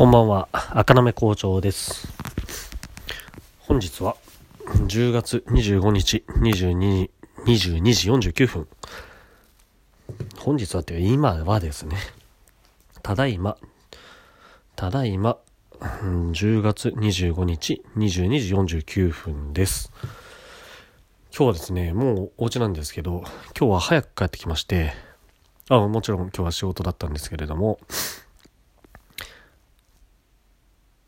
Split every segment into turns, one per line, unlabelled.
こんばんは、赤なめ校長です。本日は10月25日22 22時49分。本日はっていう今はですね、ただいま、ただいま、10月25日22時49分です。今日はですね、もうお家なんですけど、今日は早く帰ってきまして、あもちろん今日は仕事だったんですけれども、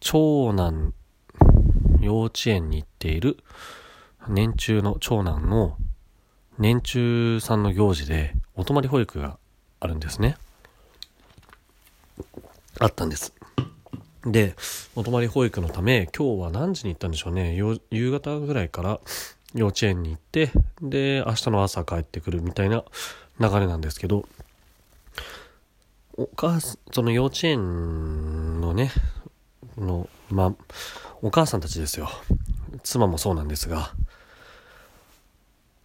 長男、幼稚園に行っている年中の長男の年中さんの行事でお泊まり保育があるんですね。あったんです。で、お泊まり保育のため、今日は何時に行ったんでしょうね。夕方ぐらいから幼稚園に行って、で、明日の朝帰ってくるみたいな流れなんですけど、お母さん、その幼稚園のね、の、まあ、お母さんたちですよ。妻もそうなんですが、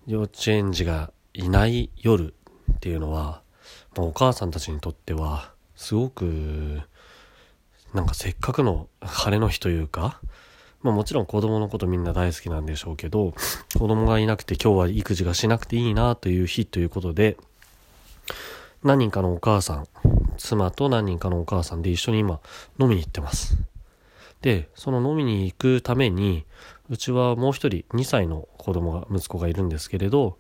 幼稚園児がいない夜っていうのは、ま、お母さんたちにとっては、すごく、なんかせっかくの晴れの日というか、まあもちろん子供のことみんな大好きなんでしょうけど、子供がいなくて今日は育児がしなくていいなという日ということで、何人かのお母さん、妻と何人かのお母さんで一緒に今飲みに行ってます。で、その飲みに行くために、うちはもう一人2歳の子供が、息子がいるんですけれど、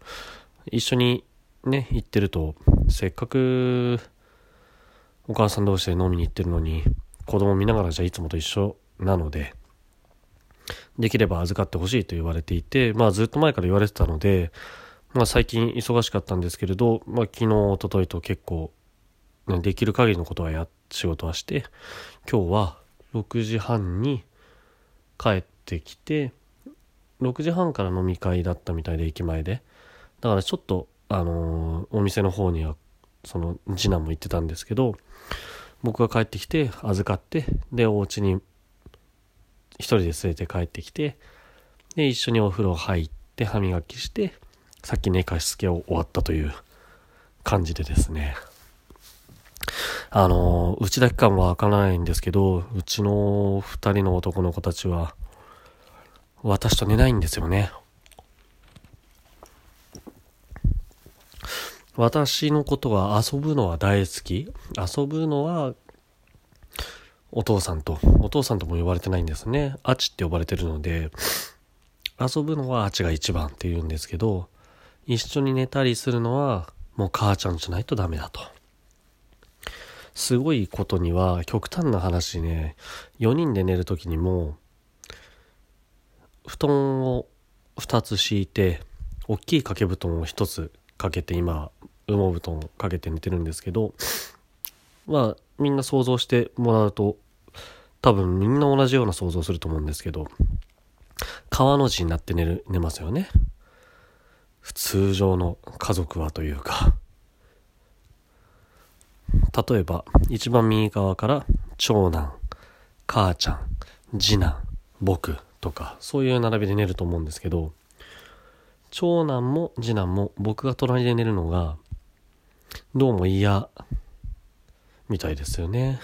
一緒にね、行ってると、せっかくお母さん同士で飲みに行ってるのに、子供見ながらじゃあいつもと一緒なので、できれば預かってほしいと言われていて、まあずっと前から言われてたので、まあ最近忙しかったんですけれど、まあ昨日、一昨日と結構、ねできる限りのことはや、仕事はして、今日は6時半に帰ってきて、6時半から飲み会だったみたいで、駅前で。だからちょっと、あのーお店の方には、その次男も行ってたんですけど、僕が帰ってきて、預かって、で、お家に一人で連れて帰ってきて、で、一緒にお風呂入って、歯磨きして、さっき寝かしつけを終わったという感じでですね。あの、うちだけかはわからないんですけど、うちの二人の男の子たちは、私と寝ないんですよね。私のことは遊ぶのは大好き。遊ぶのは、お父さんと、お父さんとも呼ばれてないんですね。あちって呼ばれてるので、遊ぶのはあちが一番って言うんですけど、一緒に寝たりするのは、もう母ちゃんじゃないとダメだと。すごいことには、極端な話ね、4人で寝るときにも、布団を2つ敷いて、大きい掛け布団を1つかけて、今、羽毛布団をかけて寝てるんですけど、まあ、みんな想像してもらうと、多分みんな同じような想像すると思うんですけど、川の字になって寝る、寝ますよね。通常の家族はというか、例えば、一番右側から、長男、母ちゃん、次男、僕とか、そういう並びで寝ると思うんですけど、長男も次男も僕が隣で寝るのが、どうも嫌、みたいですよね。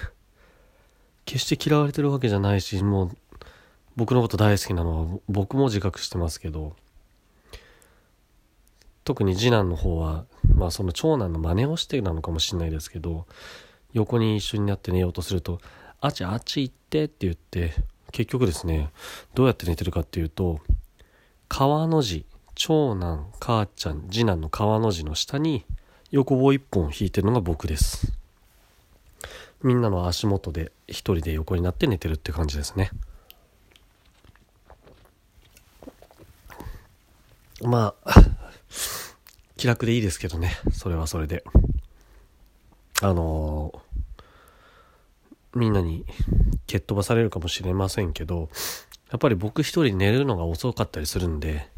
決して嫌われてるわけじゃないし、もう、僕のこと大好きなのは僕も自覚してますけど、特に次男の方は、まあその長男の真似をしてなのかもしれないですけど、横に一緒になって寝ようとすると、あっちあっち行ってって言って、結局ですね、どうやって寝てるかっていうと、川の字、長男、母ちゃん、次男の川の字の下に横棒一本引いてるのが僕です。みんなの足元で一人で横になって寝てるって感じですね。まあ、気楽でいいですけどね、それはそれで。あのーみんなに蹴っ飛ばされるかもしれませんけど、やっぱり僕一人寝るのが遅かったりするんで、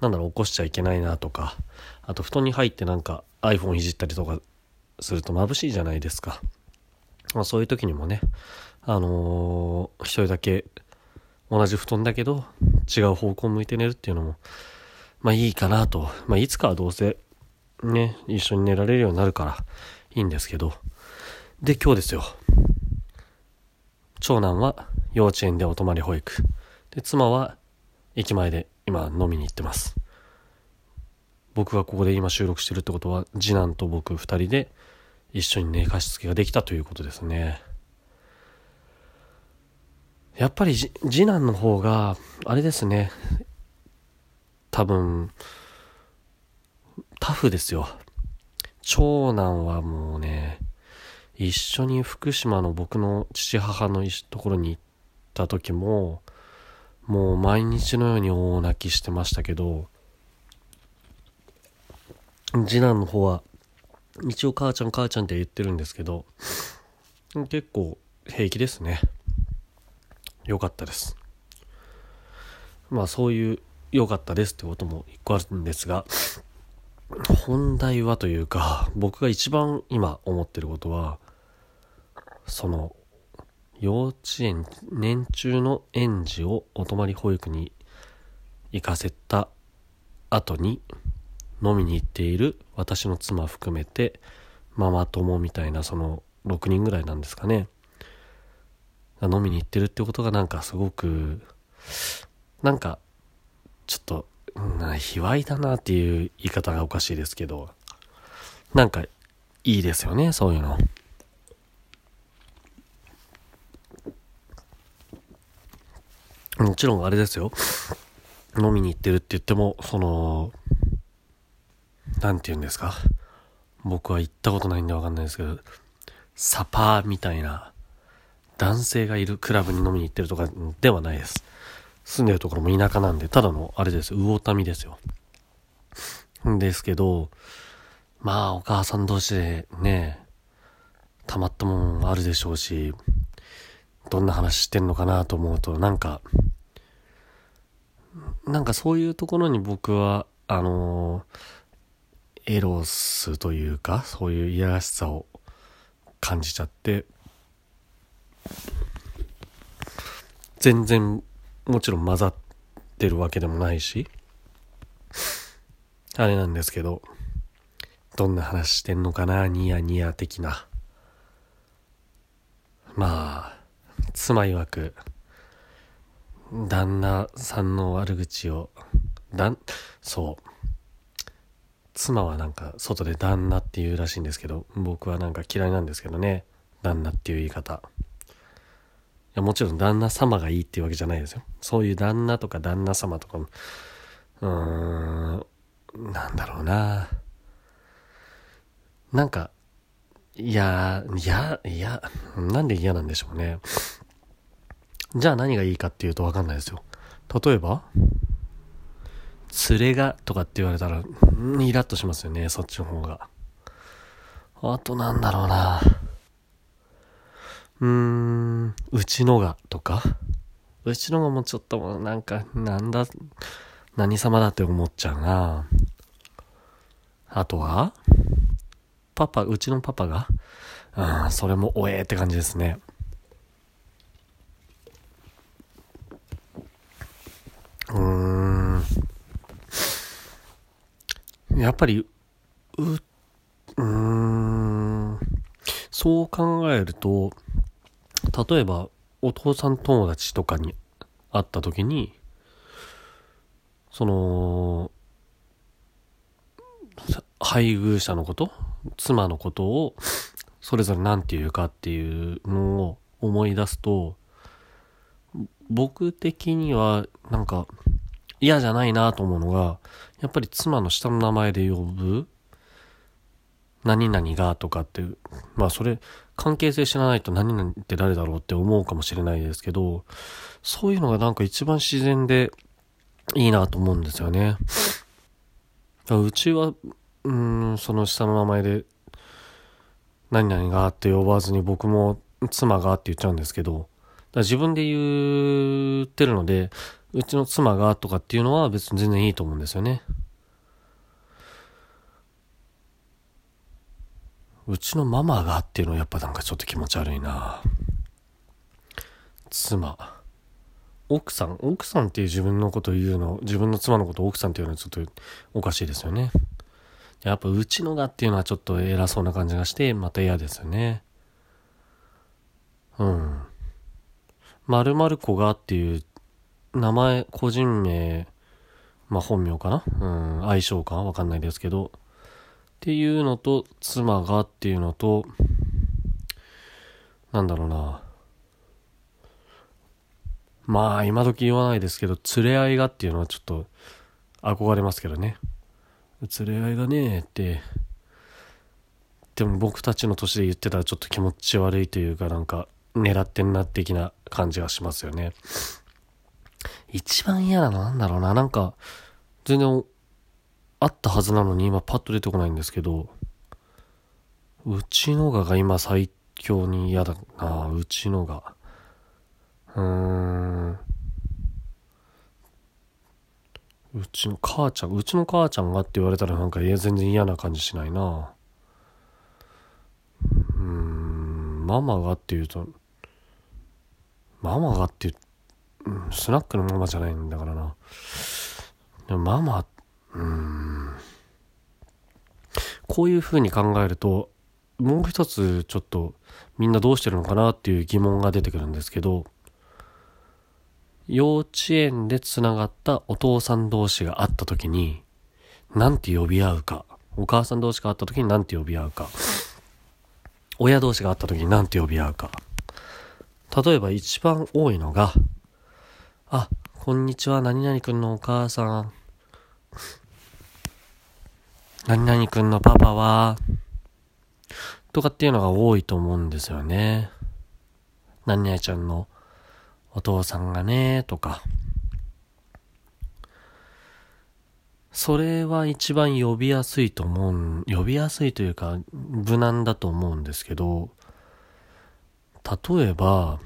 なんだろう、起こしちゃいけないなとか、あと布団に入ってなんか iPhone いじったりとかすると眩しいじゃないですか。まあそういう時にもね、あのー一人だけ同じ布団だけど違う方向向いて寝るっていうのも、まあいいかなと。まあいつかはどうせね、一緒に寝られるようになるからいいんですけど。で、今日ですよ。長男は幼稚園でお泊まり保育。で、妻は駅前で今飲みに行ってます。僕がここで今収録してるってことは、次男と僕二人で一緒に寝かしつけができたということですね。やっぱり次男の方が、あれですね。多分、タフですよ。長男はもうね、一緒に福島の僕の父母のところに行った時も、もう毎日のように大泣きしてましたけど、次男の方は、一応母ちゃん母ちゃんって言ってるんですけど、結構平気ですね。良かったです。まあそういう良かったですってことも一個あるんですが、本題はというか、僕が一番今思ってることは、その幼稚園年中の園児をお泊まり保育に行かせた後に飲みに行っている私の妻含めてママ友みたいなその6人ぐらいなんですかね。飲みに行ってるってことがなんかすごくなんかちょっと卑猥だなっていう言い方がおかしいですけどなんかいいですよねそういうの。もちろんあれですよ。飲みに行ってるって言っても、その、なんて言うんですか？僕は行ったことないんでわかんないですけど、サパーみたいな、男性がいるクラブに飲みに行ってるとかではないです。住んでるところも田舎なんで、ただの、あれです、魚民ですよ。んですけど、まあ、お母さん同士でね、たまったもんあるでしょうし、どんな話してんのかなと思うと、なんか、なんかそういうところに僕は、あのエロスというか、そういういやらしさを感じちゃって、全然、もちろん混ざってるわけでもないし、あれなんですけど、どんな話してんのかな、ニヤニヤ的な。まあ、妻曰く、旦那さんの悪口を、だん、そう。妻はなんか外で旦那って言うらしいんですけど、僕はなんか嫌いなんですけどね。旦那っていう言い方。やもちろん旦那様がいいっていうわけじゃないですよ。そういう旦那とか旦那様とかも、うーん、なんだろうな。なんか、いや、いや、いや、なんで嫌なんでしょうね。じゃあ何がいいかっていうとわかんないですよ。例えば、連れがとかって言われたら、イラッとしますよね、そっちの方が。あとなんだろうな。うーん、うちのがとか？うちのがもちょっとなんか、なんだ、何様だって思っちゃうな。あとは？パパ、うちのパパが？うん、それもおえーって感じですね。うーん。やっぱり、う、うーん。そう考えると、例えば、お父さん友達とかに会った時に、その、配偶者のこと妻のことを、それぞれ何て言うかっていうのを思い出すと、僕的にはなんか嫌じゃないなと思うのが、やっぱり妻の下の名前で呼ぶ何々がとかって、まあそれ関係性知らないと何々って誰だろうって思うかもしれないですけど、そういうのがなんか一番自然でいいなと思うんですよね。うちは、うん、その下の名前で何々がって呼ばずに僕も妻がって言っちゃうんですけど、自分で言ってるので、うちの妻がとかっていうのは別に全然いいと思うんですよね。うちのママがっていうのはやっぱなんかちょっと気持ち悪いな妻。奥さん奥さんっていう自分のこと言うの、自分の妻のことを奥さんっていうのはちょっとおかしいですよね。やっぱうちのがっていうのはちょっと偉そうな感じがして、また嫌ですよね。うん。〇〇子がっていう名前、個人名、まあ本名かな？うん、相性か？わかんないですけど、っていうのと、妻がっていうのと、なんだろうな。まあ、今時言わないですけど、連れ合いがっていうのはちょっと憧れますけどね。連れ合いがねえって、でも僕たちの年で言ってたらちょっと気持ち悪いというかなんか狙ってんな的な感じがしますよね。一番嫌なのなんだろうな。なんか、全然あったはずなのに今パッと出てこないんですけど、うちのがが今最強に嫌だな。うちのが。うーん。うちの母ちゃん、うちの母ちゃんがって言われたらなんか全然嫌な感じしないな。うーん、ママがって言うと、ママがってう、スナックのママじゃないんだからな。でもママ、うん、こういう風に考えると、もう一つちょっとみんなどうしてるのかなっていう疑問が出てくるんですけど、幼稚園で繋がったお父さん同士が会った時に、なんて呼び合うか。お母さん同士が会った時になんて呼び合うか。親同士が会った時に何て呼び合うか。例えば一番多いのが、あ、こんにちは、何々くんのお母さん。何々くんのパパは、とかっていうのが多いと思うんですよね。何々ちゃんのお父さんがね、とか。それは一番呼びやすいと思う、呼びやすいというか、無難だと思うんですけど、例えば、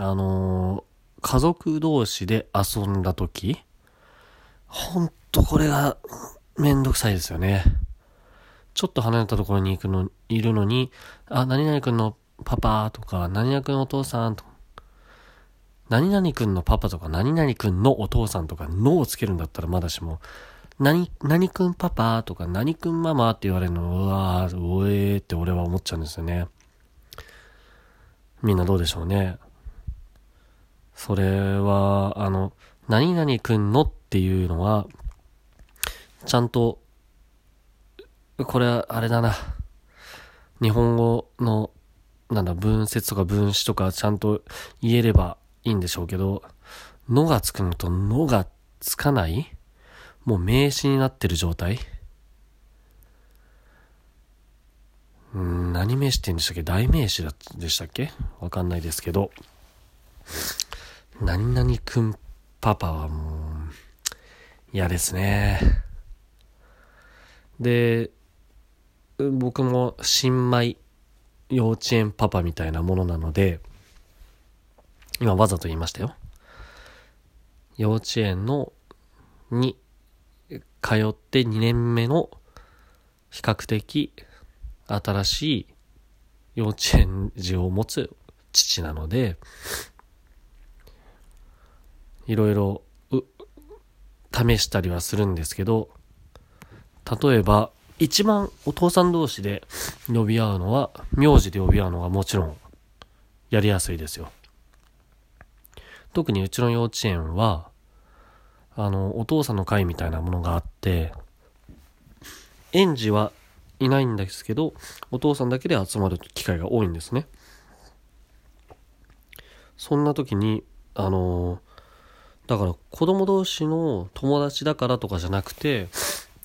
あの、家族同士で遊んだ時、ほんとこれがめんどくさいですよね。ちょっと離れたところに行くの、いるのに、あ、何々くんのパパとか、何々くんのお父さんとか、何々くんのパパとか、何々くんのお父さんとか、のをつけるんだったらまだしも、何、何くんパパとか、何くんママって言われるの、うわー、おえーって俺は思っちゃうんですよね。みんなどうでしょうね。それは、あの、何々くんのっていうのは、ちゃんと、これはあれだな。日本語の、なんだ、文節とか分詞とかちゃんと言えればいいんでしょうけど、のがつくのとのがつかない？もう名詞になってる状態？うん、何名詞って言うんでしたっけ？代名詞でしたっけ？わかんないですけど、何々くんパパはもう、嫌ですね。で、僕も新米幼稚園パパみたいなものなので、今わざと言いましたよ。幼稚園のに通って2年目の比較的新しい幼稚園児を持つ父なので、いろいろ試したりはするんですけど、例えば、一番お父さん同士で呼び合うのは、名字で呼び合うのがもちろんやりやすいですよ。特にうちの幼稚園は、あの、お父さんの会みたいなものがあって、園児はいないんですけど、お父さんだけで集まる機会が多いんですね。そんな時に、あのだから子供同士の友達だからとかじゃなくて、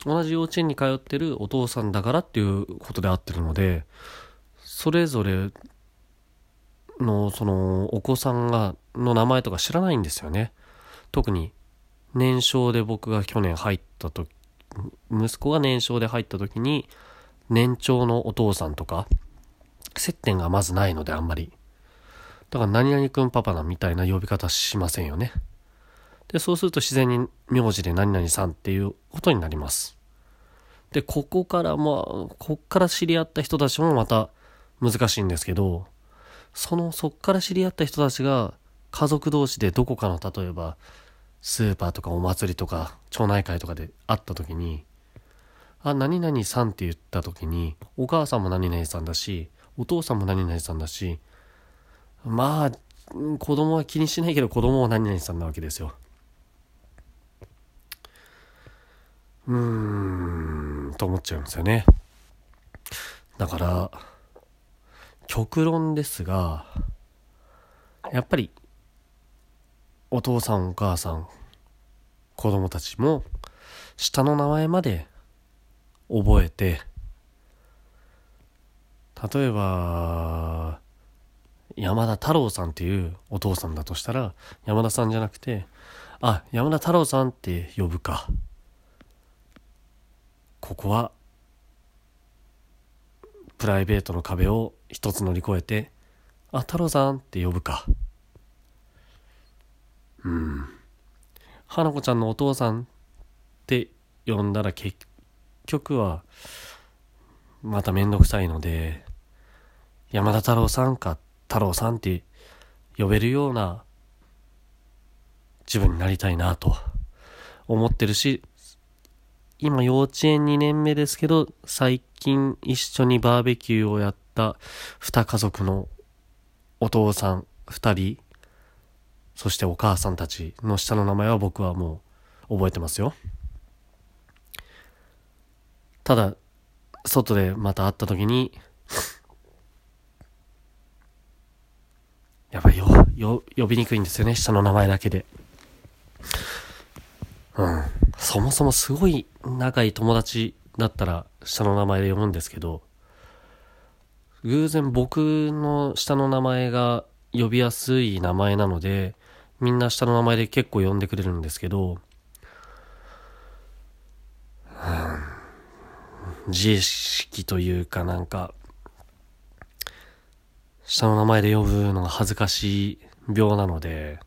同じ幼稚園に通ってるお父さんだからっていうことであってるので、それぞれのそのお子さんが、の名前とか知らないんですよね。特に年少で僕が去年入った時、息子が年少で入った時に、年長のお父さんとか、接点がまずないのであんまり。だから何々くんパパなみたいな呼び方しませんよね。で、そうすると自然に名字で何々さんっていうことになります。で、ここからまあ、こっから知り合った人たちもまた難しいんですけど、その、そっから知り合った人たちが家族同士でどこかの例えばスーパーとかお祭りとか町内会とかで会った時に、あ、何々さんって言った時に、お母さんも何々さんだし、お父さんも何々さんだし、まあ、子供は気にしないけど子供は何々さんなわけですよ。うーん、と思っちゃうんですよね。だから、極論ですが、やっぱり、お父さんお母さん、子供たちも、下の名前まで覚えて、例えば、山田太郎さんっていうお父さんだとしたら、山田さんじゃなくて、あ、山田太郎さんって呼ぶか。ここは、プライベートの壁を一つ乗り越えて、あ、太郎さんって呼ぶか。うん。花子ちゃんのお父さんって呼んだら結局は、まためんどくさいので、山田太郎さんか太郎さんって呼べるような自分になりたいなと思ってるし、今幼稚園2年目ですけど、最近一緒にバーベキューをやった二家族のお父さん二人、そしてお母さんたちの下の名前は僕はもう覚えてますよ。ただ、外でまた会った時に、やっぱりよ、よ、呼びにくいんですよね、下の名前だけで。うん。そもそもすごい仲いい友達だったら下の名前で読むんですけど、偶然僕の下の名前が呼びやすい名前なので、みんな下の名前で結構呼んでくれるんですけど、自意識というかなんか、下の名前で呼ぶのが恥ずかしい病なので、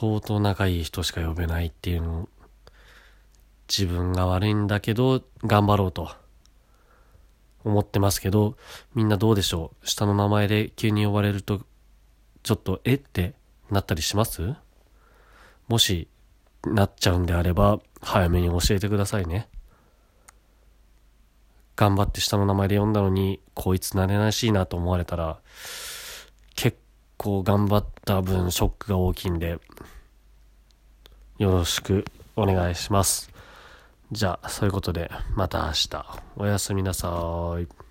相当仲いい人しか呼べないっていうの、自分が悪いんだけど、頑張ろうと思ってますけど、みんなどうでしょう？下の名前で急に呼ばれると、ちょっと、えってなったりします？もし、なっちゃうんであれば、早めに教えてくださいね。頑張って下の名前で呼んだのに、こいつ慣れないしいなと思われたら、構頑張った分ショックが大きいんで、よろしくお願いします。じゃあ、そういうことで、また明日。おやすみなさい。